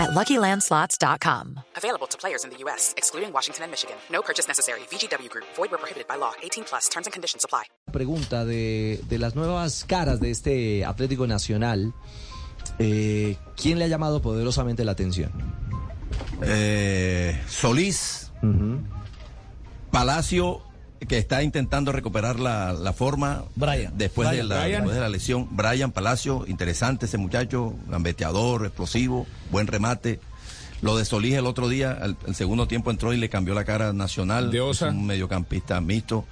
at LuckyLandSlots.com. Available to players in the U.S., excluding Washington and Michigan. No purchase necessary. VGW Group. Void where prohibited by law. 18 plus. Terms and conditions apply. Pregunta de, de las nuevas caras de este Atlético Nacional. eh, ¿Quién le ha llamado poderosamente la atención? Eh, Solís, Palacio, que está intentando recuperar la, la forma Brian. Después, Brian, de la, Brian. después de la lesión. Brian Palacio, interesante ese muchacho, gambeteador, explosivo, buen remate. Lo de Solís el otro día, el, el segundo tiempo entró y le cambió la cara nacional. De Osa. Un mediocampista mixto.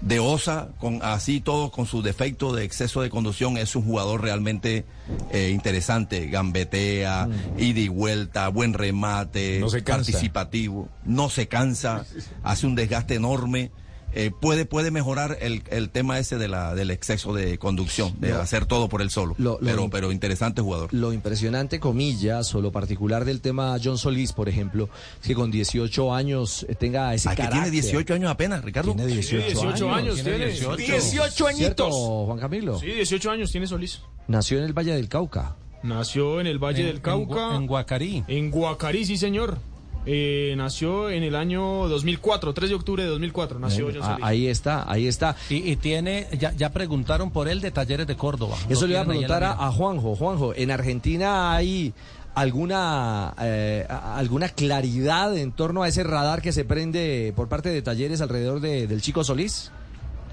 De Osa, con así todo, con su defecto de exceso de conducción, es un jugador realmente eh, interesante. Gambetea, ida y vuelta, buen remate, Mm. No se cansa. participativo, no se cansa, hace un desgaste enorme. Eh, puede, puede mejorar el, el tema ese de la, del exceso de conducción, de Lo- hacer todo por él solo. lo- lo- pero, pero interesante jugador. Lo impresionante, comillas, o lo particular del tema John Solís, por ejemplo, es que con 18 años eh, tenga ese Ay, que carácter. tiene 18 años apenas, Ricardo. Tiene 18, 18 años tiene tiene. 18. 18 ¿Cierto, añitos. Juan Camilo? Sí, 18 años tiene Solís. Nació en el Valle del Cauca. Nació en el Valle En- del Cauca. En, en Guacarí. En Guacarí, sí, señor. Eh, nació en el año 2004, 3 de octubre de 2004. Nació John Ah, Solís. ahí está, ahí está. Y, y tiene, ya, ya preguntaron por él de Talleres de Córdoba. Eso le iba a preguntar a, Juanjo. Juanjo, ¿en Argentina hay alguna, eh, alguna claridad en torno a ese radar que se prende por parte de talleres alrededor de- del chico Solís?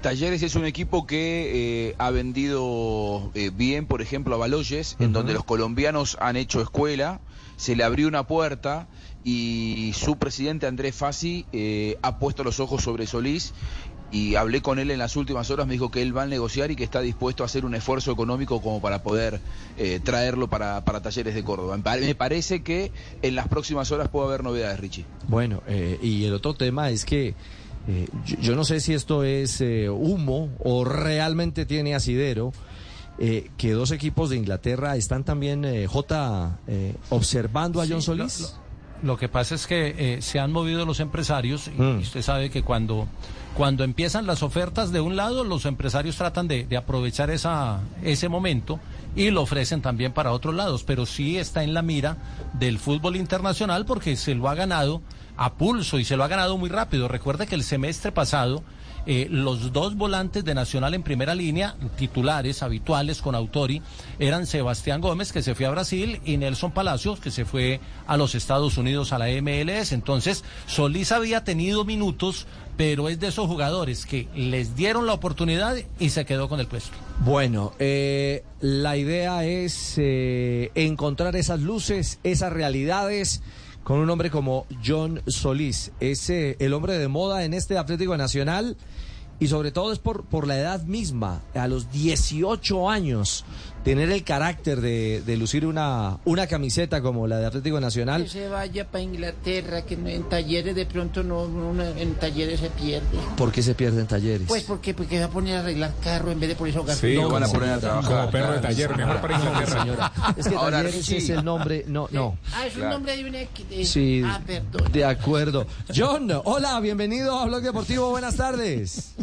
Talleres es un equipo que eh, ha vendido eh, bien, por ejemplo, a Baloyes, en donde los colombianos han hecho escuela, se le abrió una puerta y su presidente Andrés Fassi eh, ha puesto los ojos sobre Solís y hablé con él en las últimas horas, me dijo que él va a negociar y que está dispuesto a hacer un esfuerzo económico como para poder eh, traerlo para, para Talleres de Córdoba. Me pare- me parece que en las próximas horas puede haber novedades, Richie. Bueno, eh, y el otro tema es que eh, yo, yo no sé si esto es eh, humo o realmente tiene asidero. eh, que dos equipos de Inglaterra están también, eh, J, eh, observando a Sí, John lo- Solís. Lo, que pasa es que eh, se han movido los empresarios y Mm. usted sabe que cuando, cuando empiezan las ofertas de un lado, los empresarios tratan de, de aprovechar esa, ese momento y lo ofrecen también para otros lados, pero sí está en la mira del fútbol internacional porque se lo ha ganado a pulso y se lo ha ganado muy rápido. Recuerde que el semestre pasado eh, los dos volantes de Nacional en primera línea, titulares habituales con Autori, eran Sebastián Gómez, que se fue a Brasil, y Nelson Palacios, que se fue a los Estados Unidos a la MLS. Entonces, Solís había tenido minutos, pero es de esos jugadores que les dieron la oportunidad y se quedó con el puesto. Bueno, eh, la idea es eh, encontrar esas luces, esas realidades con un hombre como John Solís. Es eh, el hombre de moda en este Atlético Nacional y sobre todo es por, por la edad misma, a los 18 años, tener el carácter de, de lucir una, una camiseta como la de Atlético Nacional. Que se vaya para Inglaterra, que en talleres de pronto no, no- en talleres se pierde. ¿Por qué se pierden talleres? Pues porque, porque va a poner a arreglar carro en vez de ponerse a jugar Sí, van a poner a trabajar. Como perro de claro. taller, mejor para Inglaterra. Señora, es que Ahora talleres sí. es el nombre, no, no. Ah, es un Claro. nombre de una... de- Sí, Ah, perdón. de acuerdo. John, hola, bienvenido a Blog Deportivo, buenas tardes.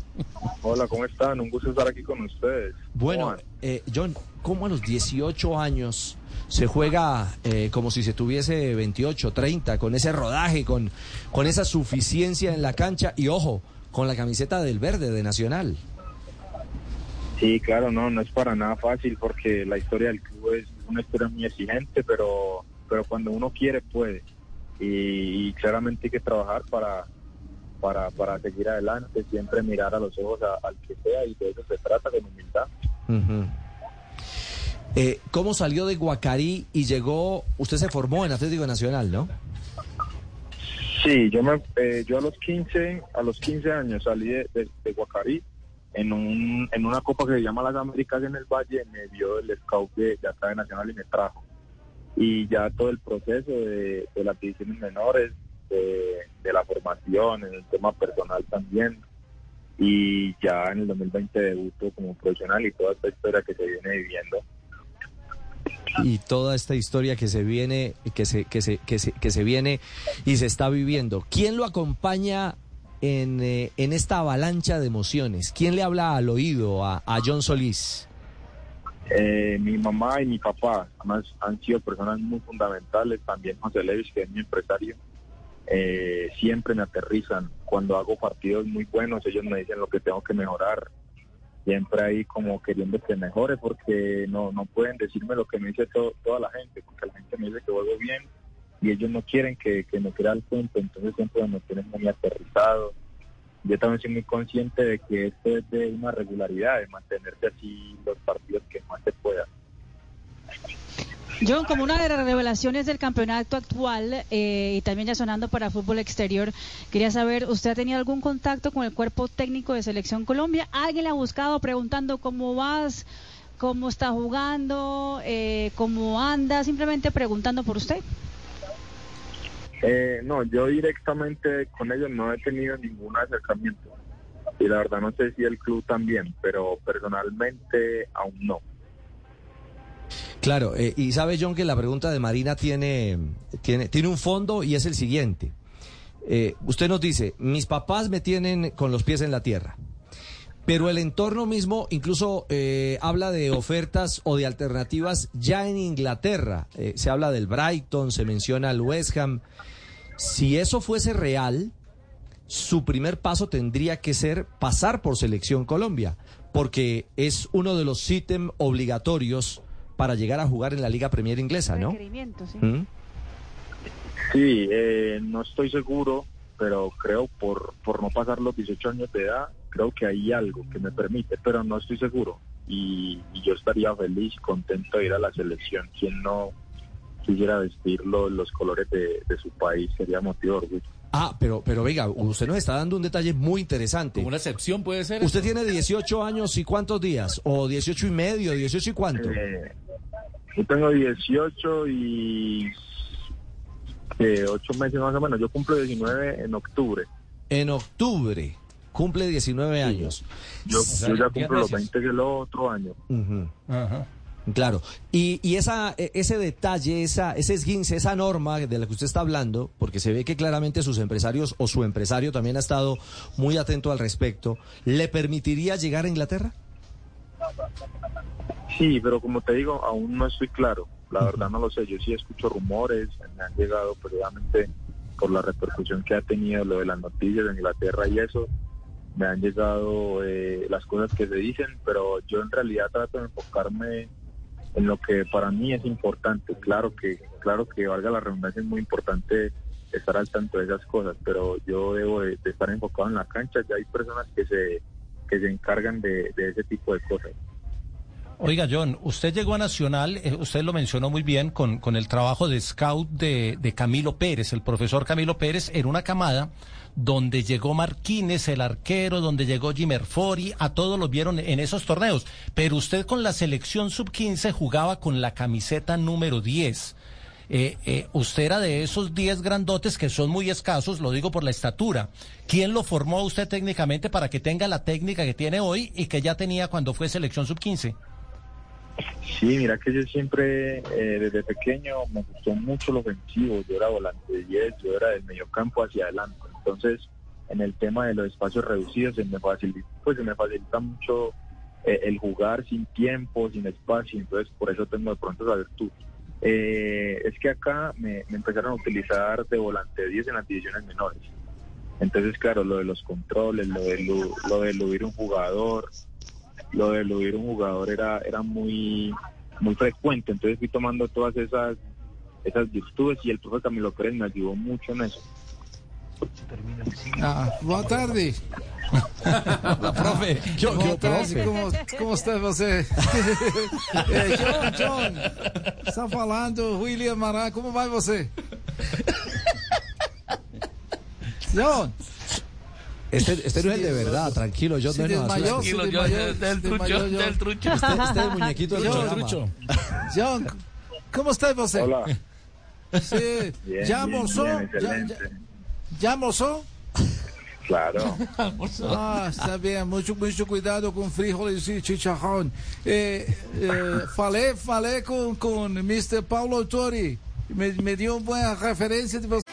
Hola, ¿cómo están? Un gusto estar aquí con ustedes. Bueno, ¿Cómo van? Eh, John, ¿cómo a los 18 años se juega eh, como si se tuviese 28, 30, con ese rodaje, con, con esa suficiencia en la cancha y ojo, con la camiseta del verde de Nacional? Sí, claro, no, no es para nada fácil porque la historia del club es una historia muy exigente, pero, pero cuando uno quiere puede. Y, claramente hay que trabajar para, para, para seguir adelante, siempre mirar a los ojos al que sea y de eso se trata, con humildad. Eh, ¿Cómo salió de Guacarí y llegó, usted se formó en Atlético Nacional, ¿no? Sí, yo me, eh, yo a los 15, a los 15 años salí de, de, Guacarí en un, en una copa que se llama las Américas en el Valle, me dio el scout de, de acá de Nacional y me trajo. Y ya todo el proceso de, las divisiones menores, de la formación, en el tema personal también, y ya en el 2020 debuto como profesional y toda esta historia que se viene viviendo. y toda esta historia que se viene que se que se que se, que se viene y se está viviendo. ¿Quién lo acompaña en, eh, en esta avalancha de emociones? ¿Quién le habla al oído a, a John Solís? Eh, mi mamá y mi papá además han sido personas muy fundamentales, también José Levis, que es mi empresario, eh, siempre me aterrizan. Cuando hago partidos muy buenos, ellos me dicen lo que tengo que mejorar. Siempre ahí como queriendo que mejore, porque no, no pueden decirme lo que me dice to- toda la gente, porque la gente me dice que juego bien y ellos no quieren que, que me crea el punto, entonces siempre me tienen muy aterrizado. Yo también soy muy consciente de que esto es de una regularidad, de mantenerse así los partidos que más se pueda. John, como una de las revelaciones del campeonato actual eh, y también ya sonando para fútbol exterior, quería saber, ¿usted ha tenido algún contacto con el cuerpo técnico de Selección Colombia? ¿Alguien le ha buscado preguntando cómo vas, cómo está jugando, eh, cómo anda? Simplemente preguntando por usted. Eh, no, yo directamente con ellos no he tenido ningún acercamiento. Y la verdad no sé si el club también, pero personalmente aún no. Claro, eh, y sabe John que la pregunta de Marina tiene, tiene, tiene un fondo y es el siguiente. Eh, usted nos dice, mis papás me tienen con los pies en la tierra, pero el entorno mismo incluso eh, habla de ofertas o de alternativas ya en Inglaterra. Se habla del Brighton, se menciona el West Ham. Si eso fuese real, su primer paso tendría que ser pasar por Selección Colombia, porque es uno de los ítems obligatorios para llegar a jugar en la Liga Premier inglesa, ¿no? Sí. ¿Mm? Sí, eh, no estoy seguro, pero creo por, por no pasar los 18 años de edad, creo que hay algo que me permite, pero no estoy seguro. Y, y yo estaría feliz contento de ir a la selección. Quien no quisiera vestir lo- los colores de, de su país sería motivo de orgullo. Ah, pero, pero venga, usted nos está dando un detalle muy interesante. Como una excepción puede ser. Usted esto? tiene 18 años y cuántos días? ¿O 18 y medio, 18 y cuánto? Eh, yo tengo 18 y eh, 8 meses más o menos. Yo cumplo 19 en octubre. En octubre, cumple 19 años. Yo, yo ya cumplo los meses. 20 del otro año. Ajá. Claro, y, y esa, e- ese detalle, esa, ese esguince, esa norma de la que usted está hablando, porque se ve que claramente sus empresarios o su empresario también ha estado muy atento al respecto, ¿le permitiría llegar a Inglaterra? Sí, pero como te digo, aún no estoy claro. La verdad no lo sé. Yo sí escucho rumores, me han llegado periódicamente por la repercusión que ha tenido lo de las noticias de Inglaterra y eso. Me han llegado eh, las cosas que se dicen, pero yo en realidad trato de enfocarme en lo que para mí es importante. Claro que, claro que valga la redundancia, es muy importante estar al tanto de esas cosas, pero yo debo de, estar enfocado en la cancha. Ya hay personas que se que se encargan de ese tipo de cosas. Oiga, John, usted llegó a Nacional, eh, usted lo mencionó muy bien, con, con el trabajo de scout de, de Camilo Pérez, el profesor Camilo Pérez, en una camada donde llegó Marquínez, el arquero, donde llegó Jimmer Fori, a todos los vieron en esos torneos. Pero usted con la selección sub-15 jugaba con la camiseta número 10. Eh, eh, usted era de esos 10 grandotes que son muy escasos, lo digo por la estatura. ¿Quién lo formó a usted técnicamente para que tenga la técnica que tiene hoy y que ya tenía cuando fue selección sub-15? Sí, mira que yo siempre, eh, desde pequeño, me gustó mucho lo ofensivo. Yo era volante de 10, yo era del mediocampo hacia adelante. Entonces, en el tema de los espacios reducidos, se me facilita, pues se me facilita mucho eh, el jugar sin tiempo, sin espacio. Entonces, por eso tengo de pronto esa virtud. Eh, es que acá me, empezaron a utilizar de volante de 10 en las divisiones menores. Entonces, claro, lo de los controles, lo de, lu- lo de eludir un jugador, lo de eludir un jugador era era muy muy frecuente entonces fui tomando todas esas esas virtudes y el profe Camilo Pérez me ayudó mucho en eso Ah, boa tarde. profe, yo, Boa yo, profe. como, como está você? É, John, John, está falando William Mará, como vai você? John, Este, este no es el de verdad, tranquilo, yo se no desmayó, Tranquilo, yo, desmayó, del se trucho, del trucho. Este, este es el muñequito del Yo, trucho. John, como está você? hola Sí. bien, ¿Ya almorzó? ¿Ya, ya, ya almorzó? Claro. Ah, está bien, mucho, mucho cuidado con frijoles y chicharrón. Eh, eh, falé, falé con, con Mr. Paulo Tori. Me, me dio una buena referencia de você.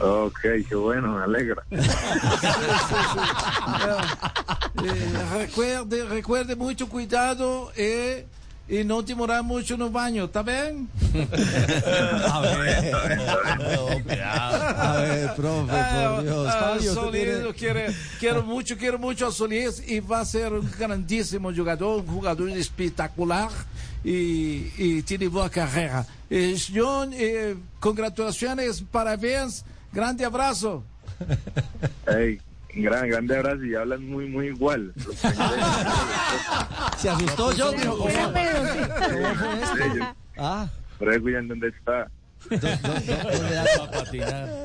Ok, qué bueno, me alegra. Eh, recuerde, recuerde mucho cuidado eh, y no demorar mucho en el baño, ¿está bien? A ver, a ver, profe, por Dios. Ah, Fabio, Solís, quiero, quiero mucho, quiero mucho a Solís y va a ser un grandísimo jugador, un jugador espectacular y, y tiene buena carrera. Eh, John, eh, congratulaciones, parabéns, grande abrazo. Hey, gran, grande abrazo y hablan muy, muy igual. ¿Se asustó yo? dijo, ¿cómo? Sí, yo- Ah, Por ahí, William, ¿dónde está?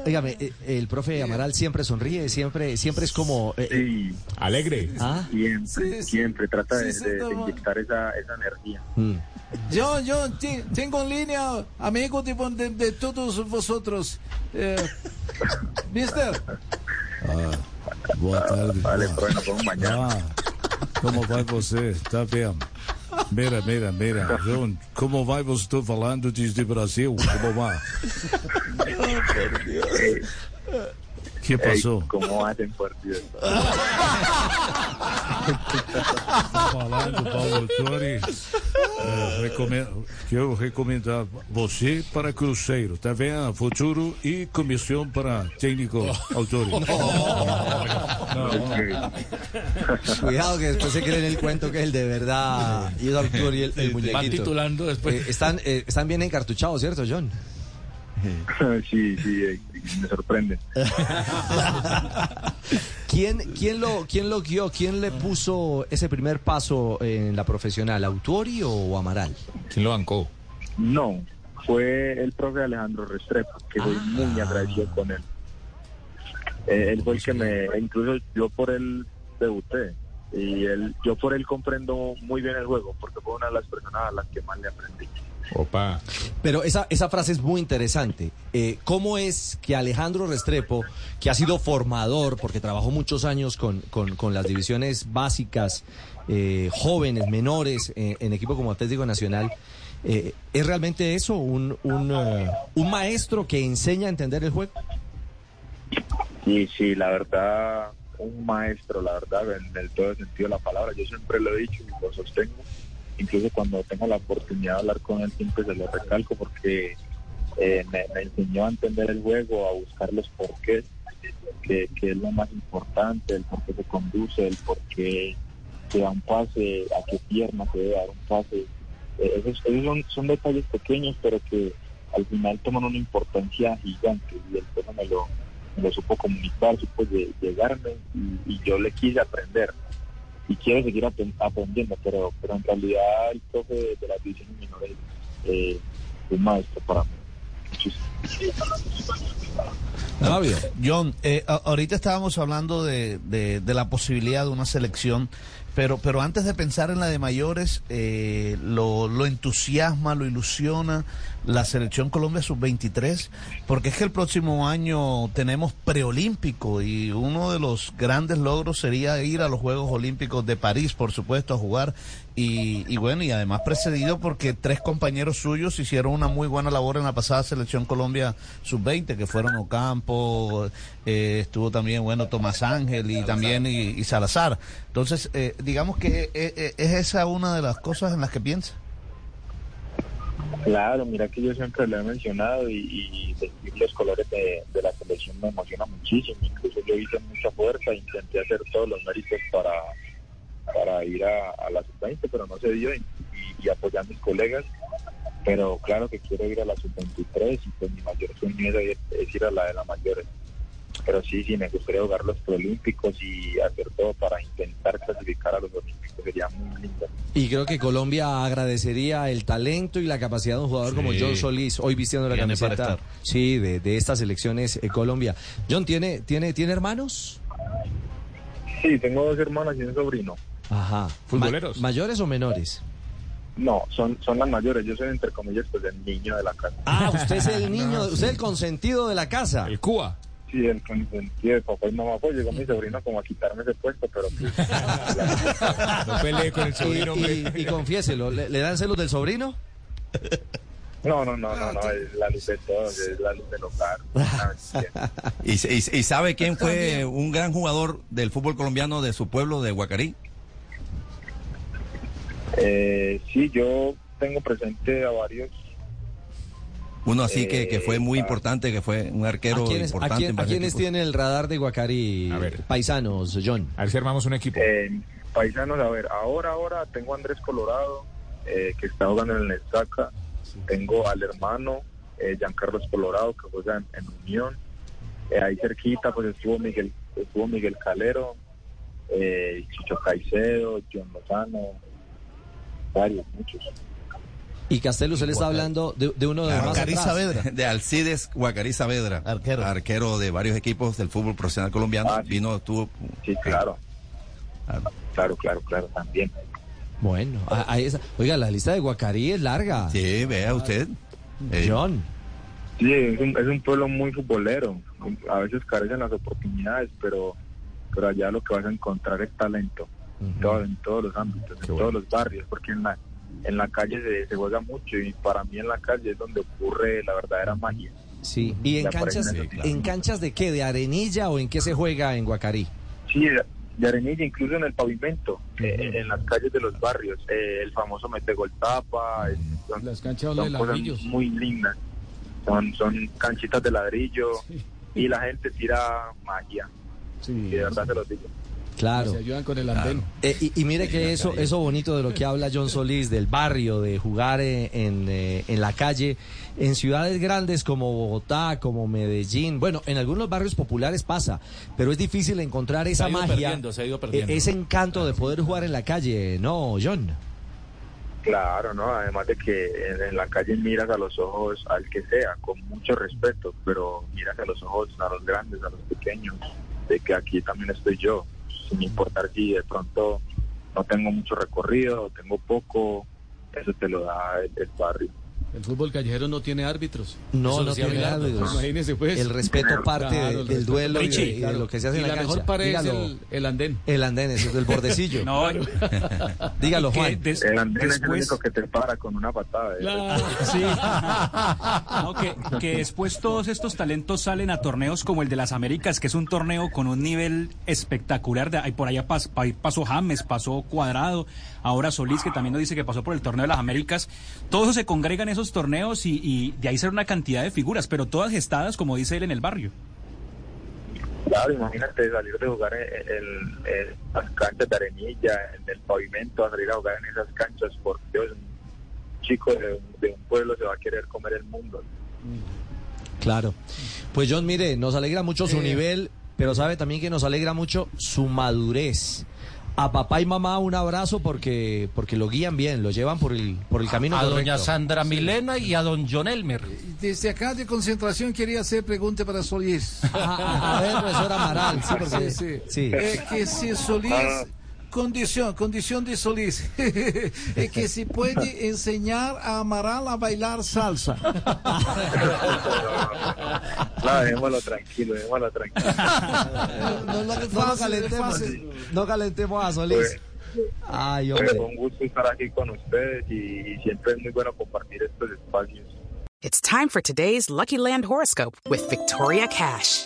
dígame, eh, el profe Amaral siempre sonríe, siempre, siempre es como... eh, Sí, Alegre. ah, siempre, Sí, sí. siempre trata de, Sí, de- de inyectar esa, esa energía. mm. John, John, ti- tengo en línea amigos de, de, de todos vosotros. Eh, Mister, Boa tarde. Vale, bueno, vemos mañana. Ah, como vai você? Tá bem? Mira, mira, mira. João, como vai você? Estou falando desde Brasil. Como vai? que Ey, passou? ¿Cómo hacen por Dios? Falando, Paulo Tori. É, recomendo, quero recomendar você para Cruzeiro. Tá vendo? Futuro e comissão para técnico autor. Cuidado que después se creen el cuento que es el de verdad. Y el Arturo y el, el muñequito. Van titulando después. Eh, están, eh, están bien encartuchados, ¿cierto, John? sí, sí, eh, me sorprende. ¿Quién, quién, lo, ¿Quién lo guió? ¿Quién le puso ese primer paso en la profesional? ¿Autori o Amaral? ¿Quién lo bancó? No, fue el profe Alejandro Restrepo, que soy muy agradecido con él. Eh, él fue el que me, incluso yo por él debuté. Y él, yo por él comprendo muy bien el juego, porque fue una de las personas a las que más le aprendí. Opa. Pero esa, esa frase es muy interesante. Eh, ¿Cómo es que Alejandro Restrepo, que ha sido formador, porque trabajó muchos años con, con- con las divisiones básicas, eh, jóvenes, menores, eh, en equipo como Atlético Nacional, eh, ¿es realmente eso? ¿Un, un, eh, ¿Un maestro que enseña a entender el juego? Y sí, la verdad, un maestro, la verdad, en el todo sentido de la palabra. Yo siempre lo he dicho y lo sostengo. Incluso cuando tengo la oportunidad de hablar con él, siempre se lo recalco porque eh, me, enseñó a entender el juego, a buscar los porqués, que, que es lo más importante, el por qué se conduce, el por qué se da un pase, a qué pierna se debe dar un pase. Eh, esos esos son, son detalles pequeños, pero que al final toman una importancia gigante y el tema me lo, me lo supo comunicar, supo lle- llegarme y yo le quise aprender y quiero seguir aprendiendo, pero, pero en realidad el profe de, de las divisiones menores eh, es un maestro para mí. Fabio. John, eh, a- ahorita estábamos hablando de, de- de la posibilidad de una selección, pero, pero antes de pensar en la de mayores, eh, lo, lo entusiasma, lo ilusiona la selección Colombia sub-23, porque es que el próximo año tenemos preolímpico y uno de los grandes logros sería ir a los Juegos Olímpicos de París, por supuesto, a jugar. Y, y bueno, y además precedido porque tres compañeros suyos hicieron una muy buena labor en la pasada selección Colombia sub-20, que fueron Ocampo, eh, estuvo también, bueno, Tomás Ángel y también y, Salazar. Entonces, eh, digamos que eh, eh, es esa una de las cosas en las que piensa. Claro, mira que yo siempre lo he mencionado y, y los colores de, la selección me emociona muchísimo. Incluso yo hice mucha fuerza, intenté hacer todos los méritos para, para ir a, a la sub-20, pero no se dio y, y, apoyar a mis colegas. Pero claro que quiero ir a la sub-23 y pues mi mayor sueño es ir a la de las mayores. Pero sí, sí, me gustaría jugar los preolímpicos y hacer todo para intentar clasificar a los olímpicos, sería muy lindo. Y creo que Colombia agradecería el talento y la capacidad de un jugador como. John Solís, hoy vistiendo la camiseta estar. sí, de, de estas elecciones eh, Colombia. John, ¿tiene, tiene, ¿tiene hermanos? Sí, tengo dos hermanas y un sobrino. Ajá. ¿Futboleros? Ma- ¿Mayores o menores? No, son, son las mayores, yo soy entre comillas pues el niño de la casa. Ah, usted es el niño, usted es el consentido de la casa. El Cuba. Sí, el consentido de papá y mamá, pues llegó mi sobrino como a quitarme ese puesto, pero pues, No peleé con el Y, sobrino, y- y confiéselo, ¿le, le dan celos del sobrino? no, no, no, no, no, es la luz de todos, es la luz del hogar. ¿Y, y- y sabe quién fue un gran jugador del fútbol colombiano de su pueblo, de Guacarí? Eh, sí, yo tengo presente a varios. Uno así que, que fue muy Eh, importante, que fue un ¿A arquero quiénes, a importante. quién- en a quiénes tiene el radar de Guacari A ver. paisanos, John? A ver si armamos un equipo. Eh, paisanos, a ver, ahora, ahora tengo a Andrés Colorado, eh, que está jugando en el Nezaca. Tengo al hermano, eh, Giancarlos Colorado, que juega en, en Unión. Eh, ahí cerquita, pues estuvo Miguel, estuvo Miguel Calero, eh, Chicho Caicedo, John Lozano, varios, muchos. Y Castelo, usted le está hablando de, de uno de más atrás. Saavedra. De Alcides Guacarí Saavedra, Arquero. arquero de varios equipos del fútbol profesional colombiano. Ah, sí. Vino, tuvo. Sí, claro. Claro, claro, claro, también. Bueno, a- ahí está. Oiga, la lista de Guacarí es larga. Sí, vea usted. Eh, John. Sí, es un, es un pueblo muy futbolero. A veces carecen las oportunidades, pero, pero allá lo que vas a encontrar es talento. todo- en todos los ámbitos, en todos los barrios, porque en la, en la calle se, se juega mucho y para mí en la calle es donde ocurre la verdadera magia. Sí. ¿Y en canchas, me- Sí, claro. en canchas de qué? ¿De arenilla o en qué se juega en Guacarí? Sí, de- arenilla, incluso en el pavimento, eh, en las calles de los barrios, eh, el famoso metegol tapa, son, Las canchas son de cosas ladrillos. muy lindas, son, son canchitas de ladrillo y la gente tira magia, Sí. y de verdad se los digo. Claro. Se ayudan con el andén. Eh, y, y mire que eso, eso bonito de lo que habla John Solís, del barrio, de jugar en, en, eh, en la calle, en ciudades grandes como Bogotá, como Medellín, bueno, en algunos barrios populares pasa, pero es difícil encontrar esa ha ido magia, perdiendo, se ha ido perdiendo. eh, ese encanto de poder jugar en la calle, ¿no, John? Claro, ¿no? Además de que en, en la calle miras a los ojos al que sea, con mucho respeto, pero miras a los ojos a los grandes, a los pequeños, de que aquí también estoy yo, sin importar si de pronto no tengo mucho recorrido, tengo poco, eso te lo da el, el barrio. El fútbol callejero no tiene árbitros. No, Eso no tiene árbitros. Imagínese, pues. El respeto parte de- Claro, el del respeto. duelo y de, de lo que se hace Y en la, la cancha. mejor pared es el, el andén. El andén, es el bordecillo. No, Dígalo, que Juan. des- El andén es el después- único que te para con una patada. ¿eh? Sí. No, que, que después todos estos talentos salen a torneos como el de las Américas, que es un torneo con un nivel espectacular. De, ahí por allá pas- pa- pasó James, pasó Cuadrado, ahora Solís, que también nos dice que pasó por el torneo de las Américas. Todos se congregan en esos torneos y, y de ahí sale una cantidad de figuras, pero todas gestadas, como dice él, en el barrio. Claro, imagínate salir de jugar en, en- en las canchas de arenilla, en el pavimento, a salir a jugar en esas canchas, por Dios, un chico de, un- de un pueblo se va a querer comer el mundo. Claro. Pues John, mire, nos alegra mucho su nivel, pero sabe también que nos alegra mucho su madurez. A papá y mamá un abrazo porque porque lo guían bien, lo llevan por el por el camino a correcto. doña Sandra Milena y a don John Elmer. Desde acá de concentración quería hacer pregunta para Solís. A, a ver, profesor Amaral, sí, porque- Sí, sí. sí. Eh, que si Solís, condición, condición de Solís, que si puede enseñar a Amaral a bailar salsa. No, dejémoslo tranquilo, dejémoslo tranquilo. No, calentemos, no calentemos a Solís. Pues, Ay, Pues, hombre. un gusto estar aquí con ustedes y, y siempre es muy bueno compartir estos espacios. It's time for today's Lucky Land horoscope with Victoria Cash.